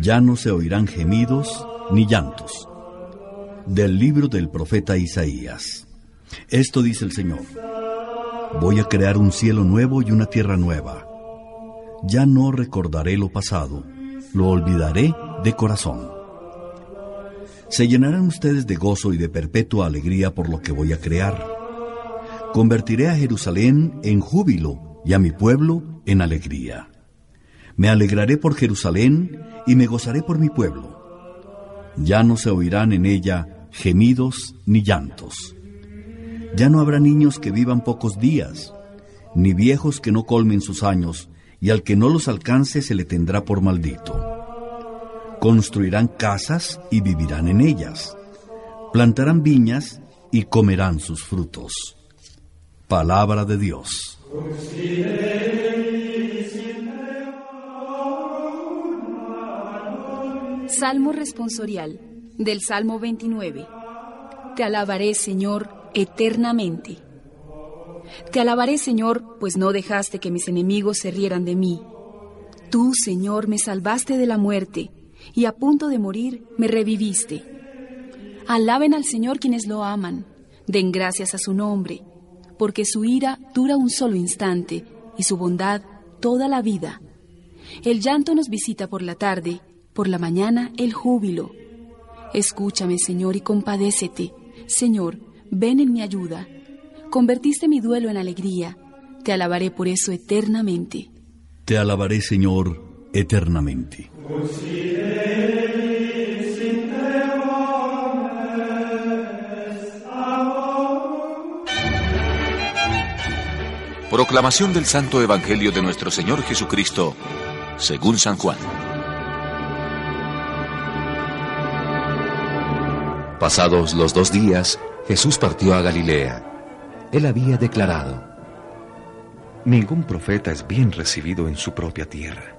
Ya no se oirán gemidos ni llantos. Del libro del profeta Isaías. Esto dice el Señor. Voy a crear un cielo nuevo y una tierra nueva. Ya no recordaré lo pasado, lo olvidaré de corazón. Se llenarán ustedes de gozo y de perpetua alegría por lo que voy a crear. Convertiré a Jerusalén en júbilo y a mi pueblo en alegría. Me alegraré por Jerusalén y me gozaré por mi pueblo. Ya no se oirán en ella gemidos ni llantos. Ya no habrá niños que vivan pocos días, ni viejos que no colmen sus años, y al que no los alcance se le tendrá por maldito. Construirán casas y vivirán en ellas. Plantarán viñas y comerán sus frutos. Palabra de Dios. Salmo responsorial del Salmo 29. Te alabaré, Señor, eternamente. Te alabaré, Señor, pues no dejaste que mis enemigos se rieran de mí. Tú, Señor, me salvaste de la muerte, y a punto de morir me reviviste. Alaben al Señor quienes lo aman, den gracias a su nombre, porque su ira dura un solo instante y su bondad toda la vida. El llanto nos visita por la tarde, por la mañana el júbilo. Escúchame, Señor, y compadécete. Señor, ven en mi ayuda. Convertiste mi duelo en alegría. Te alabaré por eso eternamente. Te alabaré, Señor, eternamente. Proclamación del Santo Evangelio de nuestro Señor Jesucristo, según San Juan. Pasados los dos días, Jesús partió a Galilea. Él había declarado, Ningún profeta es bien recibido en su propia tierra.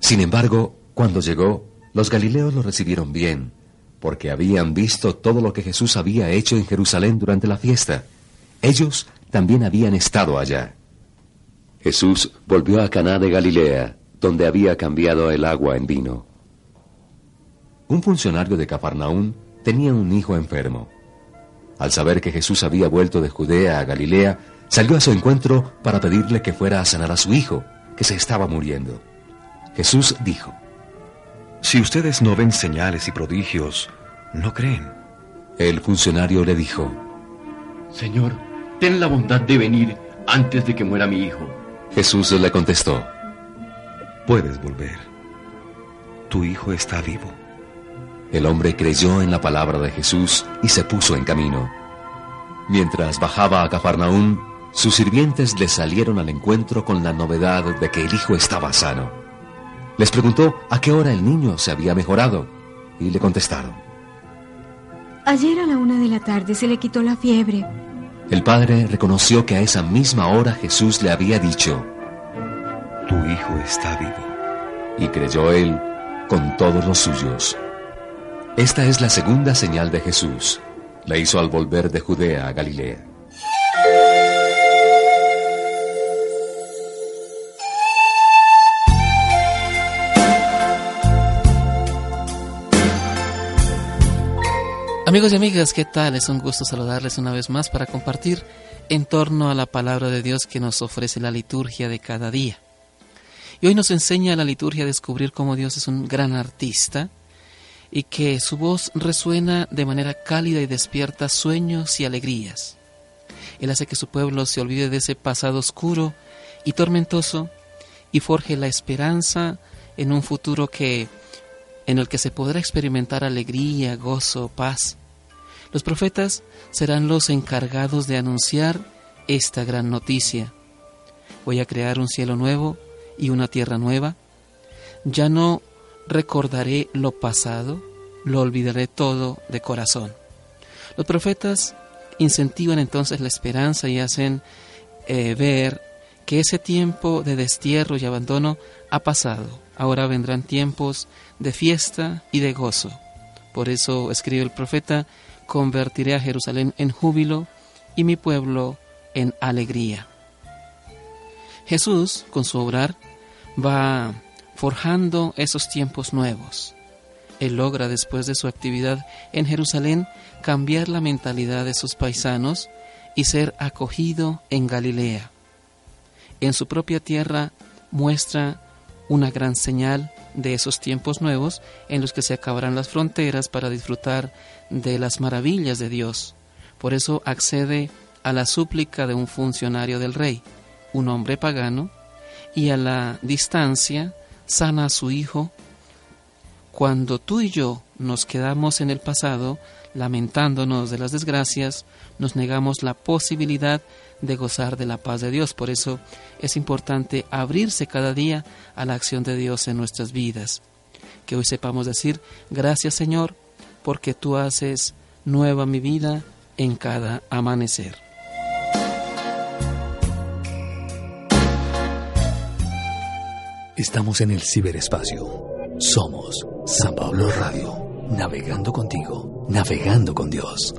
Sin embargo, cuando llegó, los galileos lo recibieron bien, porque habían visto todo lo que Jesús había hecho en Jerusalén durante la fiesta. Ellos también habían estado allá. Jesús volvió a Caná de Galilea, donde había cambiado el agua en vino. Un funcionario de Cafarnaún tenía un hijo enfermo. Al saber que Jesús había vuelto de Judea a Galilea, salió a su encuentro para pedirle que fuera a sanar a su hijo, que se estaba muriendo. Jesús dijo, Si ustedes no ven señales y prodigios, no creen. El funcionario le dijo, Señor, ten la bondad de venir antes de que muera mi hijo. Jesús le contestó, Puedes volver. Tu hijo está vivo. El hombre creyó en la palabra de Jesús y se puso en camino. Mientras bajaba a Cafarnaún, sus sirvientes le salieron al encuentro con la novedad de que el hijo estaba sano. Les preguntó a qué hora el niño se había mejorado y le contestaron. Ayer a la una de la tarde se le quitó la fiebre. El padre reconoció que a esa misma hora Jesús le había dicho, Tu hijo está vivo. Y creyó él con todos los suyos. Esta es la segunda señal de Jesús. La hizo al volver de Judea a Galilea. Amigos y amigas, ¿qué tal? Es un gusto saludarles una vez más para compartir en torno a la palabra de Dios que nos ofrece la liturgia de cada día. Y hoy nos enseña la liturgia a descubrir cómo Dios es un gran artista y que su voz resuena de manera cálida y despierta sueños y alegrías. Él hace que su pueblo se olvide de ese pasado oscuro y tormentoso y forje la esperanza en un futuro que en el que se podrá experimentar alegría, gozo, paz. Los profetas serán los encargados de anunciar esta gran noticia. Voy a crear un cielo nuevo y una tierra nueva. Ya no recordaré lo pasado, lo olvidaré todo de corazón. Los profetas incentivan entonces la esperanza y hacen eh, ver que ese tiempo de destierro y abandono ha pasado. Ahora vendrán tiempos de fiesta y de gozo. Por eso escribe el profeta, convertiré a Jerusalén en júbilo y mi pueblo en alegría. Jesús, con su obrar, va forjando esos tiempos nuevos. Él logra, después de su actividad en Jerusalén, cambiar la mentalidad de sus paisanos y ser acogido en Galilea. En su propia tierra muestra una gran señal de esos tiempos nuevos en los que se acabarán las fronteras para disfrutar de las maravillas de Dios. Por eso accede a la súplica de un funcionario del rey, un hombre pagano, y a la distancia sana a su hijo. Cuando tú y yo nos quedamos en el pasado, lamentándonos de las desgracias, nos negamos la posibilidad de gozar de la paz de Dios. Por eso es importante abrirse cada día a la acción de Dios en nuestras vidas. Que hoy sepamos decir, gracias Señor, porque tú haces nueva mi vida en cada amanecer. Estamos en el ciberespacio. Somos San Pablo Radio, navegando contigo, navegando con Dios.